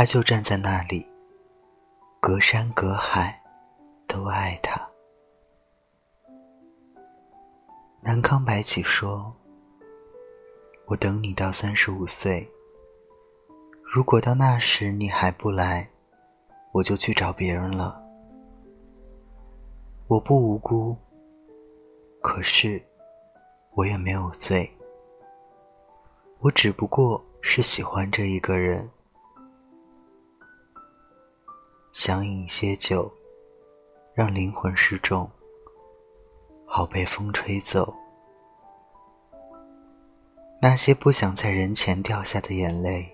他就站在那里，隔山隔海，都爱他。南康白起说：“我等你到三十五岁，如果到那时你还不来，我就去找别人了。我不无辜，可是我也没有罪。我只不过是喜欢这一个人，想饮些酒，让灵魂失重。”好被风吹走，那些不想在人前掉下的眼泪，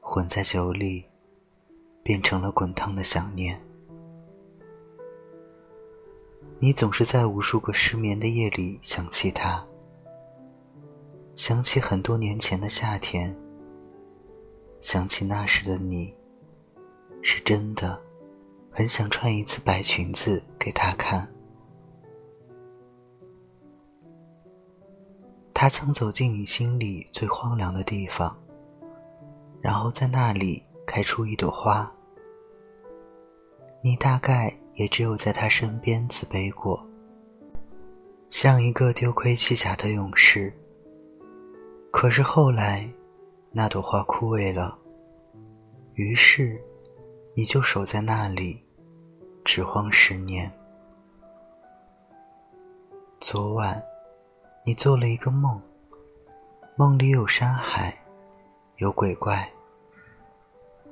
混在酒里，变成了滚烫的想念。你总是在无数个失眠的夜里想起他，想起很多年前的夏天，想起那时的你，是真的，很想穿一次白裙子给他看。他曾走进你心里最荒凉的地方，然后在那里开出一朵花。你大概也只有在他身边自卑过，像一个丢盔弃甲的勇士。可是后来，那朵花枯萎了，于是，你就守在那里，只荒十年。昨晚。你做了一个梦，梦里有山海，有鬼怪。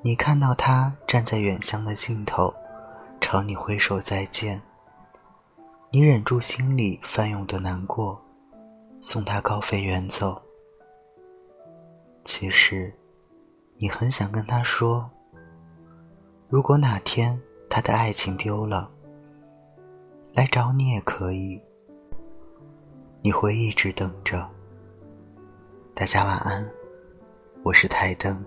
你看到他站在远乡的尽头，朝你挥手再见。你忍住心里翻涌的难过，送他高飞远走。其实，你很想跟他说：如果哪天他的爱情丢了，来找你也可以。你会一直等着。大家晚安，我是台灯。